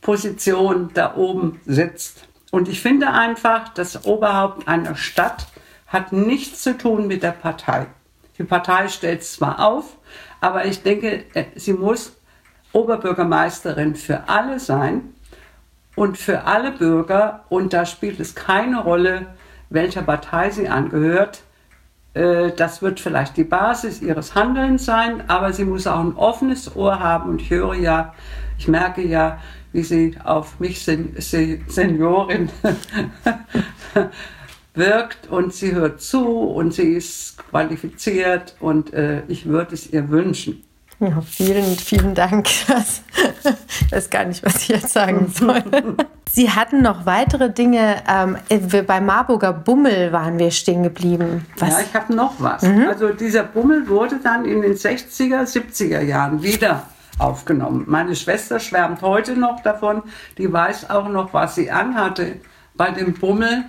Position da oben sitzt. Und ich finde einfach, das Oberhaupt einer Stadt hat nichts zu tun mit der Partei. Die Partei stellt es zwar auf, aber ich denke, äh, sie muss Oberbürgermeisterin für alle sein und für alle Bürger. Und da spielt es keine Rolle, welcher Partei sie angehört. Äh, das wird vielleicht die Basis ihres Handelns sein, aber sie muss auch ein offenes Ohr haben. Und ich höre ja, ich merke ja, wie sie auf mich Seniorin wirkt und sie hört zu und sie ist qualifiziert und äh, ich würde es ihr wünschen. Ja, vielen, vielen Dank. Ich weiß gar nicht, was ich jetzt sagen soll. Sie hatten noch weitere Dinge. Ähm, bei Marburger Bummel waren wir stehen geblieben. Was? Ja, ich habe noch was. Mhm. Also dieser Bummel wurde dann in den 60er, 70er Jahren wieder aufgenommen. Meine Schwester schwärmt heute noch davon. Die weiß auch noch, was sie anhatte bei dem Bummel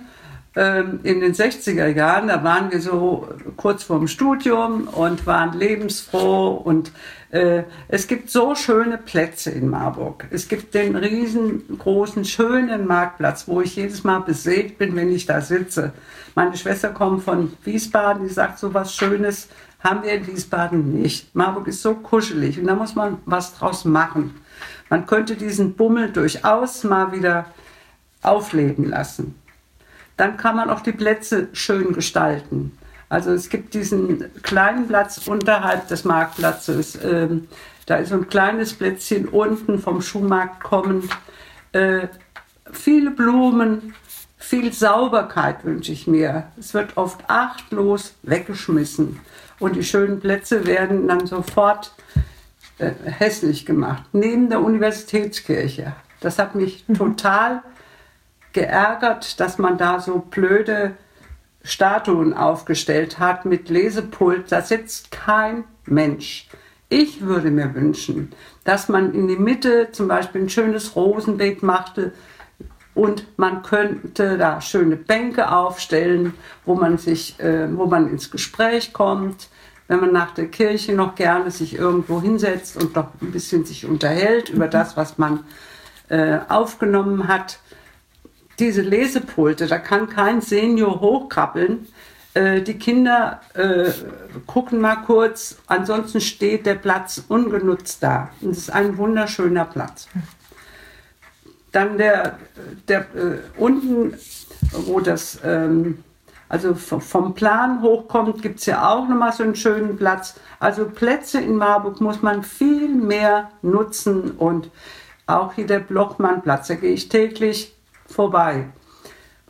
ähm, in den 60er Jahren, da waren wir so kurz vorm Studium und waren lebensfroh und äh, es gibt so schöne Plätze in Marburg. Es gibt den riesengroßen, schönen Marktplatz, wo ich jedes Mal beseelt bin, wenn ich da sitze. Meine Schwester kommt von Wiesbaden, die sagt, so was Schönes haben wir in Wiesbaden nicht. Marburg ist so kuschelig und da muss man was draus machen. Man könnte diesen Bummel durchaus mal wieder aufleben lassen dann kann man auch die Plätze schön gestalten. Also es gibt diesen kleinen Platz unterhalb des Marktplatzes. Ähm, da ist so ein kleines Plätzchen unten vom Schuhmarkt kommend. Äh, viele Blumen, viel Sauberkeit wünsche ich mir. Es wird oft achtlos weggeschmissen. Und die schönen Plätze werden dann sofort äh, hässlich gemacht. Neben der Universitätskirche. Das hat mich mhm. total geärgert, dass man da so blöde Statuen aufgestellt hat mit Lesepult. Da sitzt kein Mensch. Ich würde mir wünschen, dass man in die Mitte zum Beispiel ein schönes Rosenbeet machte und man könnte da schöne Bänke aufstellen, wo man sich, äh, wo man ins Gespräch kommt. Wenn man nach der Kirche noch gerne sich irgendwo hinsetzt und doch ein bisschen sich unterhält über das, was man äh, aufgenommen hat diese Lesepulte, da kann kein Senior hochkrabbeln. Äh, die Kinder äh, gucken mal kurz, ansonsten steht der Platz ungenutzt da. Und es ist ein wunderschöner Platz. Dann der, der äh, unten, wo das ähm, also vom Plan hochkommt, gibt es ja auch nochmal so einen schönen Platz. Also Plätze in Marburg muss man viel mehr nutzen und auch hier der Blochmannplatz, da gehe ich täglich vorbei.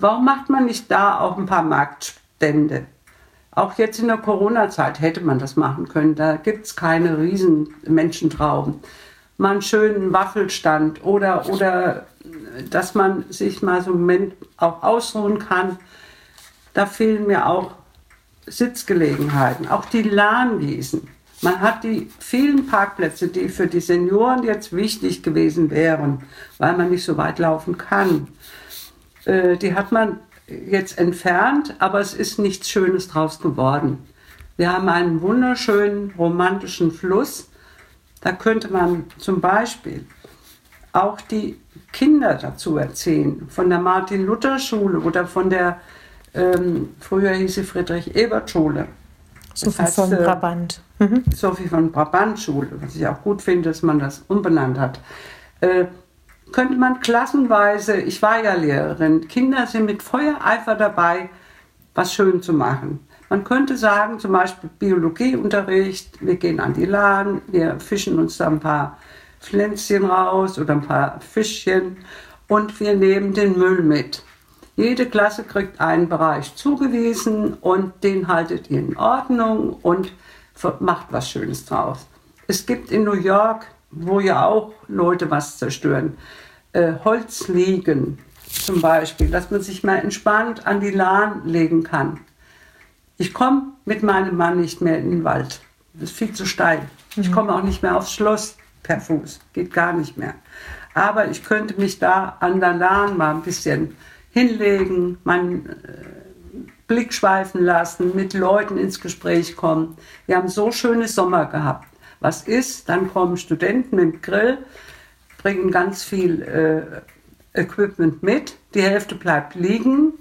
Warum macht man nicht da auch ein paar Marktstände? Auch jetzt in der Corona-Zeit hätte man das machen können. Da gibt es keine riesen Menschentrauben. Mal einen schönen Waffelstand oder, oder dass man sich mal so einen Moment auch ausruhen kann. Da fehlen mir auch Sitzgelegenheiten. Auch die Lahnwiesen. Man hat die vielen Parkplätze, die für die Senioren jetzt wichtig gewesen wären, weil man nicht so weit laufen kann, äh, die hat man jetzt entfernt, aber es ist nichts Schönes draus geworden. Wir haben einen wunderschönen romantischen Fluss. Da könnte man zum Beispiel auch die Kinder dazu erzählen, von der Martin-Luther-Schule oder von der, ähm, früher hieß sie Friedrich-Ebert-Schule. Sophie das heißt, von äh, Brabant. Mhm. Sophie von Brabant-Schule, was ich auch gut finde, dass man das umbenannt hat. Äh, könnte man klassenweise, ich war ja Lehrerin, Kinder sind mit Feuereifer dabei, was schön zu machen. Man könnte sagen, zum Beispiel Biologieunterricht, wir gehen an die Lahn, wir fischen uns da ein paar Pflänzchen raus oder ein paar Fischchen und wir nehmen den Müll mit. Jede Klasse kriegt einen Bereich zugewiesen und den haltet ihr in Ordnung und macht was Schönes draus. Es gibt in New York wo ja auch Leute was zerstören. Äh, Holz zum Beispiel, dass man sich mal entspannt an die Lahn legen kann. Ich komme mit meinem Mann nicht mehr in den Wald. Das ist viel zu steil. Mhm. Ich komme auch nicht mehr aufs Schloss per Fuß. Geht gar nicht mehr. Aber ich könnte mich da an der Lahn mal ein bisschen hinlegen, meinen äh, Blick schweifen lassen, mit Leuten ins Gespräch kommen. Wir haben so schöne Sommer gehabt was ist. Dann kommen Studenten mit dem Grill, bringen ganz viel äh, Equipment mit. Die Hälfte bleibt liegen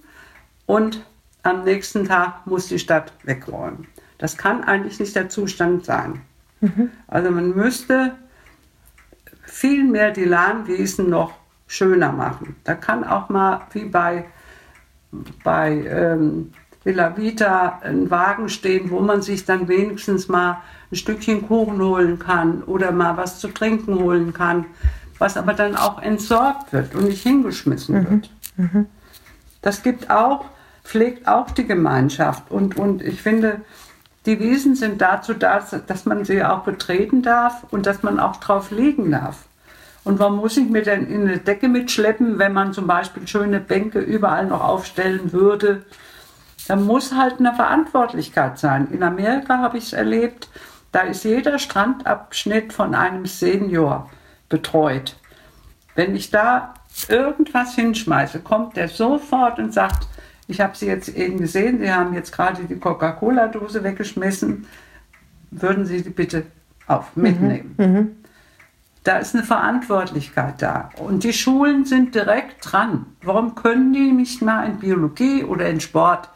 und am nächsten Tag muss die Stadt wegräumen. Das kann eigentlich nicht der Zustand sein. Mhm. Also man müsste viel mehr die Lahnwiesen noch schöner machen. Da kann auch mal wie bei, bei ähm, Villa Vita ein Wagen stehen, wo man sich dann wenigstens mal ein Stückchen Kuchen holen kann oder mal was zu trinken holen kann, was aber dann auch entsorgt wird und nicht hingeschmissen mhm. wird. Mhm. Das gibt auch, pflegt auch die Gemeinschaft und, und ich finde, Die Wiesen sind dazu da, dass man sie auch betreten darf und dass man auch drauf liegen darf. Und warum muss ich mir denn in eine Decke mitschleppen, wenn man zum Beispiel schöne Bänke überall noch aufstellen würde? Da muss halt eine Verantwortlichkeit sein. In Amerika habe ich es erlebt, da ist jeder Strandabschnitt von einem Senior betreut. Wenn ich da irgendwas hinschmeiße, kommt der sofort und sagt, ich habe Sie jetzt eben gesehen, Sie haben jetzt gerade die Coca-Cola-Dose weggeschmissen, würden Sie die bitte auf mitnehmen. Mhm. Mhm. Da ist eine Verantwortlichkeit da. Und die Schulen sind direkt dran. Warum können die nicht mal in Biologie oder in Sport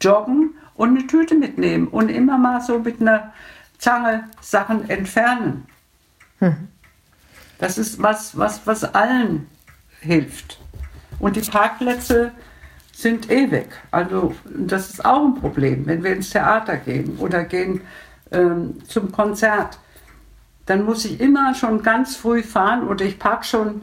joggen und eine Tüte mitnehmen und immer mal so mit einer Zange Sachen entfernen? Mhm. Das ist was, was, was allen hilft. Und die Parkplätze sind eh weg. Also das ist auch ein Problem, wenn wir ins Theater gehen oder gehen ähm, zum Konzert. Dann muss ich immer schon ganz früh fahren oder ich parke schon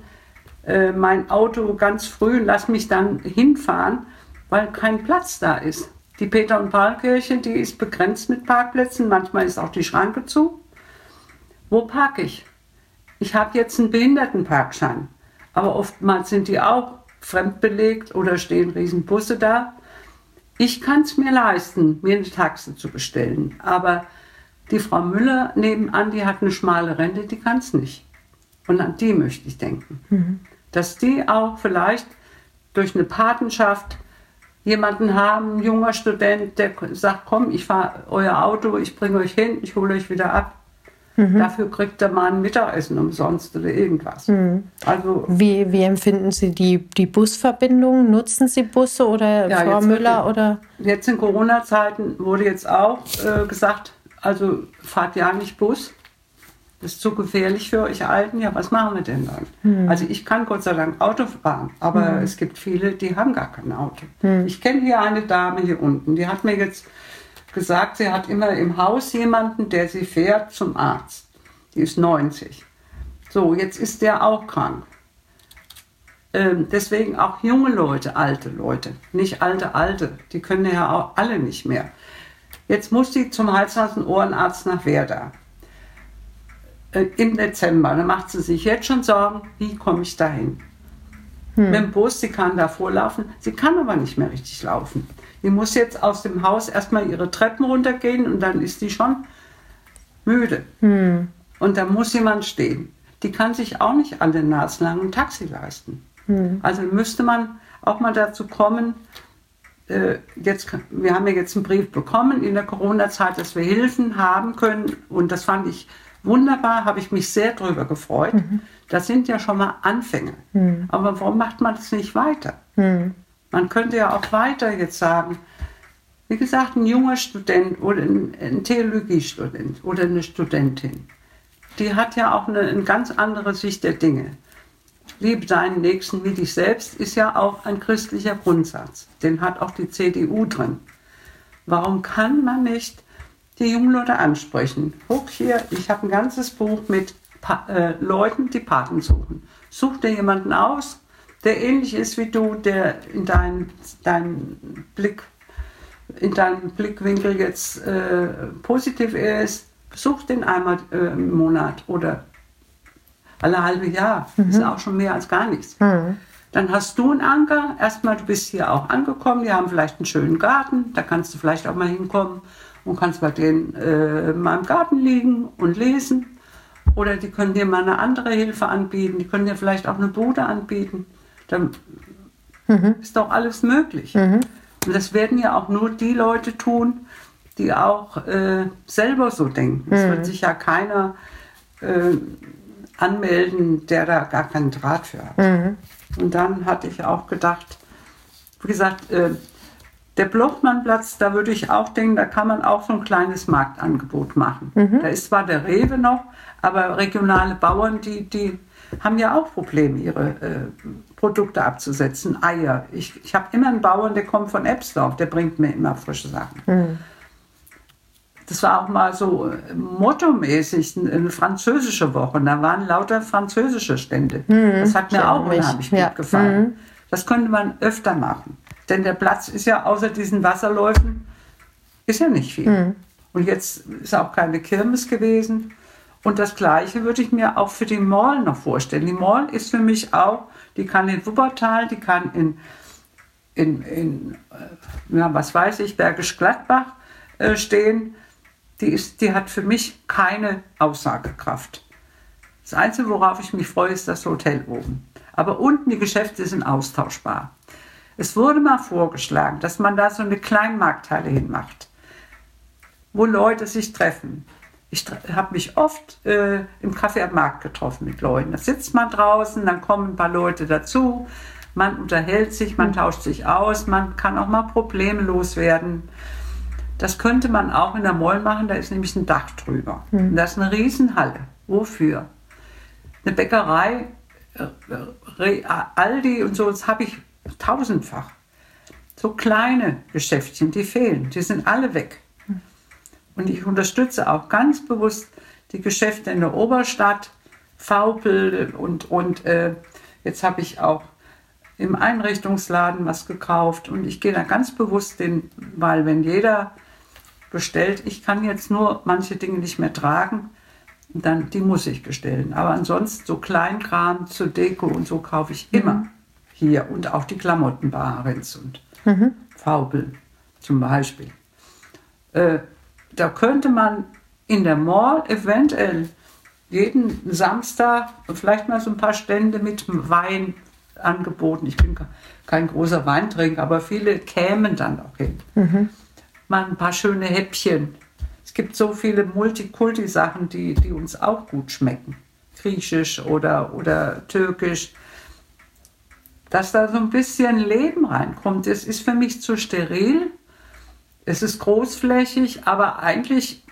äh, mein Auto ganz früh und lasse mich dann hinfahren, weil kein Platz da ist. Die Peter- und Paul-Kirche, die ist begrenzt mit Parkplätzen. Manchmal ist auch die Schranke zu. Wo parke ich? Ich habe jetzt einen Behindertenparkschein, aber oftmals sind die auch fremdbelegt oder stehen Riesenbusse da. Ich kann es mir leisten, mir eine Taxe zu bestellen, aber die Frau Müller nebenan, die hat eine schmale Rente, die kann es nicht. Und an die möchte ich denken. Mhm. Dass die auch vielleicht durch eine Patenschaft jemanden haben, ein junger Student, der sagt, komm, ich fahre euer Auto, ich bringe euch hin, ich hole euch wieder ab. Mhm. Dafür kriegt er mal ein Mittagessen umsonst oder irgendwas. Mhm. Also, wie, wie empfinden Sie die, die Busverbindung? Nutzen Sie Busse oder ja, Frau Müller? Wird, oder? Jetzt in Corona-Zeiten wurde jetzt auch äh, gesagt, also fahrt ja nicht Bus. Das ist zu gefährlich für euch Alten. Ja, was machen wir denn dann? Mhm. Also ich kann Gott sei Dank Auto fahren, aber mhm. es gibt viele, die haben gar kein Auto. Mhm. Ich kenne hier eine Dame hier unten, die hat mir jetzt gesagt, sie hat immer im Haus jemanden, der sie fährt zum Arzt. Die ist 90. So, jetzt ist der auch krank. Ähm, deswegen auch junge Leute, alte Leute, nicht alte, alte, die können ja auch alle nicht mehr. Jetzt muss sie zum Hals, Nasen, Ohrenarzt nach Werder. Äh, Im Dezember. Da macht sie sich jetzt schon Sorgen, wie komme ich dahin? Hm. Mit dem Bus, sie kann da vorlaufen, sie kann aber nicht mehr richtig laufen. Die muss jetzt aus dem Haus erstmal ihre Treppen runtergehen und dann ist die schon müde. Hm. Und da muss jemand stehen. Die kann sich auch nicht an den nasenlangen ein Taxi leisten. Hm. Also müsste man auch mal dazu kommen, äh, jetzt, wir haben ja jetzt einen Brief bekommen in der Corona-Zeit, dass wir Hilfen haben können. Und das fand ich wunderbar, habe ich mich sehr darüber gefreut. Mhm. Das sind ja schon mal Anfänge. Mhm. Aber warum macht man das nicht weiter? Mhm. Man könnte ja auch weiter jetzt sagen, wie gesagt, ein junger Student oder ein, Theologiestudent oder eine Studentin, die hat ja auch eine, eine ganz andere Sicht der Dinge. Liebe deinen Nächsten wie dich selbst ist ja auch ein christlicher Grundsatz. Den hat auch die CDU drin. Warum kann man nicht die jungen Leute ansprechen? Guck hier, ich habe ein ganzes Buch mit pa äh, Leuten, die Paten suchen. Such dir jemanden aus, der ähnlich ist wie du, der in deinem dein Blick, in deinem Blickwinkel jetzt äh, positiv ist, such den einmal äh, im Monat oder alle halbe Jahr. Mhm. Ist auch schon mehr als gar nichts. Mhm. Dann hast du einen Anker. Erstmal, du bist hier auch angekommen. Die haben vielleicht einen schönen Garten. Da kannst du vielleicht auch mal hinkommen und kannst bei denen äh, mal im Garten liegen und lesen. Oder die können dir mal eine andere Hilfe anbieten. Die können dir vielleicht auch eine Bude anbieten dann mhm. ist doch alles möglich. Mhm. Und das werden ja auch nur die Leute tun, die auch äh, selber so denken. Es wird mhm. sich ja keiner äh, anmelden, der da gar keinen Draht für hat. Mhm. Und dann hatte ich auch gedacht, wie gesagt, äh, der Blochmannplatz, da würde ich auch denken, da kann man auch so ein kleines Marktangebot machen. Mhm. Da ist zwar der Rewe noch, aber regionale Bauern, die, die haben ja auch Probleme, ihre äh, Produkte abzusetzen. Eier. Ich, ich habe immer einen Bauern, der kommt von Ebsdorf, der bringt mir immer frische Sachen. Mhm. Das war auch mal so äh, mottomäßig eine französische Woche. Da waren lauter französische Stände. Mhm, das hat mir auch unheimlich ja. gut gefallen. Mhm. Das könnte man öfter machen. Denn der Platz ist ja außer diesen Wasserläufen, ist ja nicht viel. Mhm. Und jetzt ist auch keine Kirmes gewesen. Und das Gleiche würde ich mir auch für die Mall noch vorstellen. Die Mall ist für mich auch, die kann in Wuppertal, die kann in, in, in äh, ja, was weiß ich, Bergisch Gladbach äh, stehen. Die, ist, die hat für mich keine Aussagekraft. Das Einzige, worauf ich mich freue, ist das Hotel oben. Aber unten die Geschäfte sind austauschbar. Es wurde mal vorgeschlagen, dass man da so eine Kleinmarkthalle hinmacht, wo Leute sich treffen. Ich habe mich oft äh, im Café am Markt getroffen mit Leuten. Da sitzt man draußen, dann kommen ein paar Leute dazu, man unterhält sich, man tauscht sich aus, man kann auch mal problemlos werden. Das könnte man auch in der Moll machen, da ist nämlich ein Dach drüber. Mhm. das ist eine Riesenhalle. Wofür? Eine Bäckerei, äh, Aldi und so, das habe ich tausendfach. So kleine Geschäftchen, die fehlen, die sind alle weg. Und ich unterstütze auch ganz bewusst die Geschäfte in der Oberstadt, Vaupel und, und äh, jetzt habe ich auch im Einrichtungsladen was gekauft und ich gehe da ganz bewusst hin, weil wenn jeder bestellt, ich kann jetzt nur manche Dinge nicht mehr tragen, dann die muss ich bestellen. Aber ansonsten so Kleinkram zur Deko und so kaufe ich immer mhm. hier und auch die Klamotten bei Ahrens und mhm. Faubel zum Beispiel. Äh, da könnte man in der Mall eventuell jeden Samstag vielleicht mal so ein paar Stände mit Wein angeboten. Ich bin kein großer Weintrinker, aber viele kämen dann auch hin. Mhm. Mal ein paar schöne Häppchen es gibt so viele Multikulti-Sachen, die, die uns auch gut schmecken. Griechisch oder, oder Türkisch. Dass da so ein bisschen Leben reinkommt. Es ist für mich zu steril. Es ist großflächig, aber eigentlich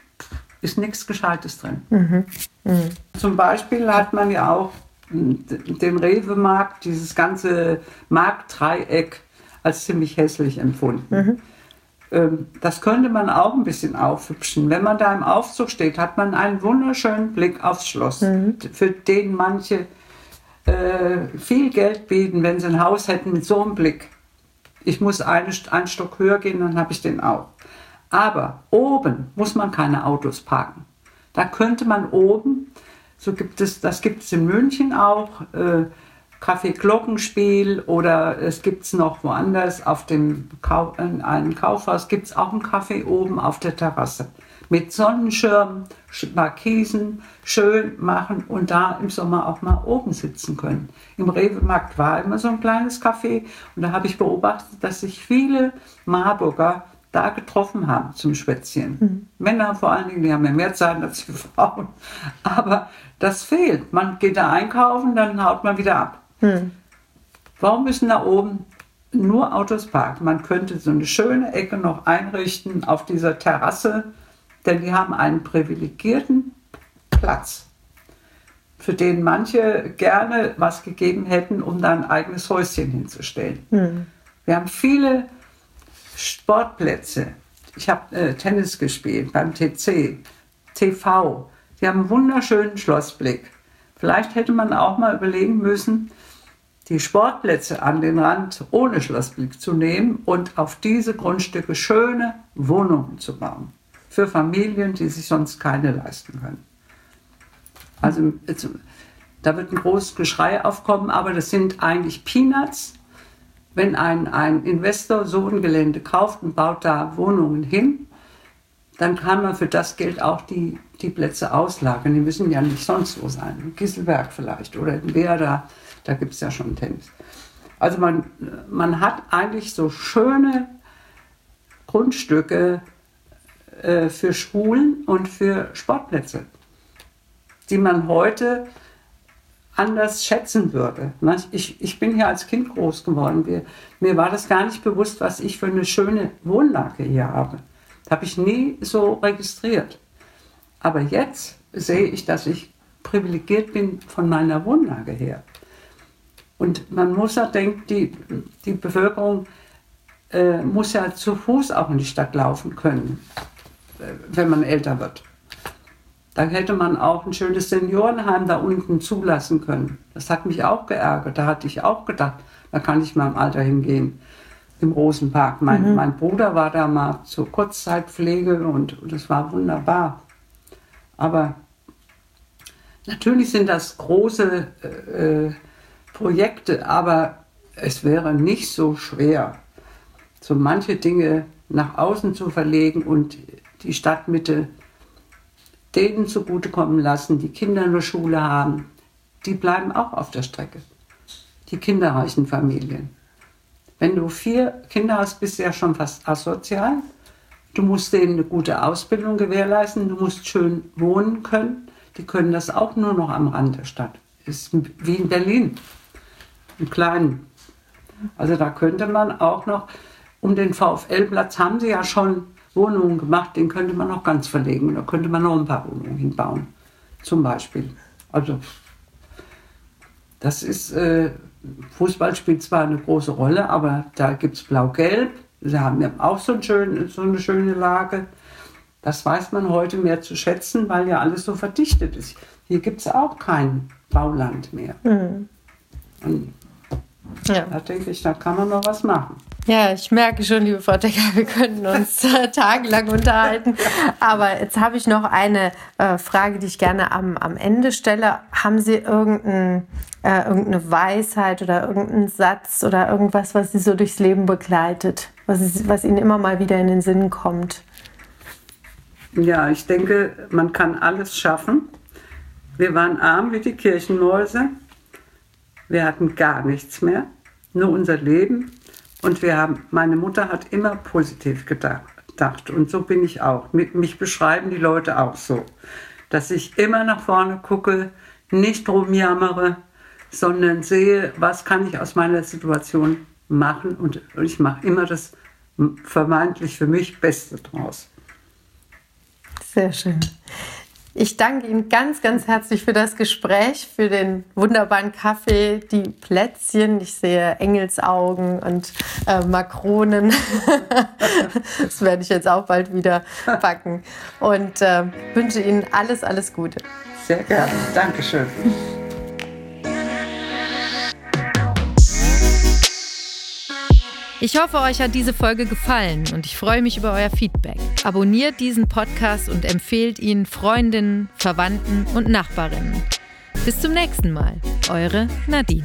ist nichts Gescheites drin. Mhm. Mhm. Zum Beispiel hat man ja auch den Rewe-Markt, dieses ganze Marktdreieck als ziemlich hässlich empfunden. Mhm. Ähm, das könnte man auch ein bisschen aufhübschen. Wenn man da im Aufzug steht, hat man einen wunderschönen Blick aufs Schloss, mhm. für den manche äh, viel Geld bieten, wenn sie ein Haus hätten mit so einem Blick. Ich muss eine, einen Stock höher gehen, dann habe ich den auch. Aber oben muss man keine Autos parken. Da könnte man oben, so gibt es, das gibt es in München auch, äh, Glockenspiel oder es gibt es noch woanders auf dem Kau in einem Kaufhaus gibt es auch einen Kaffee oben auf der Terrasse mit Sonnenschirm, Markisen schön machen und da im Sommer auch mal oben sitzen können. Im Rewe-Markt war immer so ein kleines Café und da habe ich beobachtet, dass sich viele Marburger da getroffen haben zum Schwätzchen. Mhm. Männer vor allen Dingen, die haben ja mehr Zeit als die Frauen. Aber das fehlt. Man geht da einkaufen, dann haut man wieder ab. Hm. Warum müssen da oben nur Autos parken? Man könnte so eine schöne Ecke noch einrichten auf dieser Terrasse, denn die haben einen privilegierten Platz, für den manche gerne was gegeben hätten, um da ein eigenes Häuschen hinzustellen. Hm. Wir haben viele Sportplätze. Ich habe äh, Tennis gespielt beim TC, TV. Die haben einen wunderschönen Schlossblick. Vielleicht hätte man auch mal überlegen müssen, die Sportplätze an den Rand ohne Schlossblick zu nehmen und auf diese Grundstücke schöne Wohnungen zu bauen. Für Familien, die sich sonst keine leisten können. Also da wird ein großes Geschrei aufkommen, aber das sind eigentlich Peanuts. Wenn ein, ein Investor so ein Gelände kauft und baut da Wohnungen hin, dann kann man für das Geld auch die, die Plätze auslagern. Die müssen ja nicht sonst wo sein. In Gisselberg vielleicht oder in Werder da gibt es ja schon Tennis. Also man, man hat eigentlich so schöne Grundstücke äh, für Schulen und für Sportplätze, die man heute anders schätzen würde. Ich, ich bin hier als Kind groß geworden. Wir, mir war das gar nicht bewusst, was ich für eine schöne Wohnlage hier habe. Habe ich nie so registriert. Aber jetzt sehe ich, dass ich privilegiert bin von meiner Wohnlage her. Und man muss ja denken, die, die Bevölkerung äh, muss ja zu Fuß auch in die Stadt laufen können, wenn man älter wird. Da hätte man auch ein schönes Seniorenheim da unten zulassen können. Das hat mich auch geärgert. Da hatte ich auch gedacht, da kann ich mal im Alter hingehen. im Rosenpark. Mein, mhm. mein Bruder war da mal zur Kurzzeitpflege und, und das war wunderbar. Aber natürlich sind das große äh, Projekte, aber es wäre nicht so schwer, so manche Dinge nach außen zu verlegen und die Stadtmitte denen zugutekommen lassen, die Kinder in der Schule haben, die bleiben auch auf der Strecke. Die kinderreichen Familien. Wenn du vier Kinder hast, bist du ja schon fast asozial. Du musst denen eine gute Ausbildung gewährleisten, du musst schön wohnen können. Die können das auch nur noch am Rand der Stadt. Ist wie in Berlin, im Kleinen. Also da könnte man auch noch, um den VfL-Platz haben sie ja schon Wohnungen gemacht, den könnte man auch ganz verlegen. Da könnte man noch ein paar Wohnungen hinbauen, zum Beispiel. Also das ist, äh, Fußball spielt zwar eine große Rolle, aber da gibt es Blau-Gelb. Sie haben ja auch so, ein schön, so eine schöne Lage. Das weiß man heute mehr zu schätzen, weil ja alles so verdichtet ist. Hier gibt es auch kein Bauland mehr. Mhm. Ja. da denke ich, da kann man noch was machen. Ja, ich merke schon, liebe Frau Decker, wir könnten uns äh, tagelang unterhalten. Aber jetzt habe ich noch eine äh, Frage, die ich gerne am, am Ende stelle. Haben Sie irgendein, äh, irgendeine Weisheit oder irgendeinen Satz oder irgendwas, was Sie so durchs Leben begleitet, was, ist, was Ihnen immer mal wieder in den Sinn kommt? Ja, ich denke, man kann alles schaffen. Wir waren arm wie die Kirchenmäuse. Wir hatten gar nichts mehr, nur unser Leben und wir haben, meine Mutter hat immer positiv gedacht. Und so bin ich auch. Mich beschreiben die Leute auch so. Dass ich immer nach vorne gucke, nicht rumjammere, sondern sehe, was kann ich aus meiner Situation machen. Und ich mache immer das vermeintlich für mich Beste draus. Sehr schön. Ich danke Ihnen ganz, ganz herzlich für das Gespräch, für den wunderbaren Kaffee, die Plätzchen. Ich sehe Engelsaugen und äh, Makronen. das werde ich jetzt auch bald wieder backen. Und äh, wünsche Ihnen alles, alles Gute. Sehr gerne. Dankeschön. Ich hoffe, euch hat diese Folge gefallen und ich freue mich über euer Feedback. Abonniert diesen Podcast und empfehlt ihn Freundinnen, Verwandten und Nachbarinnen. Bis zum nächsten Mal, eure Nadine.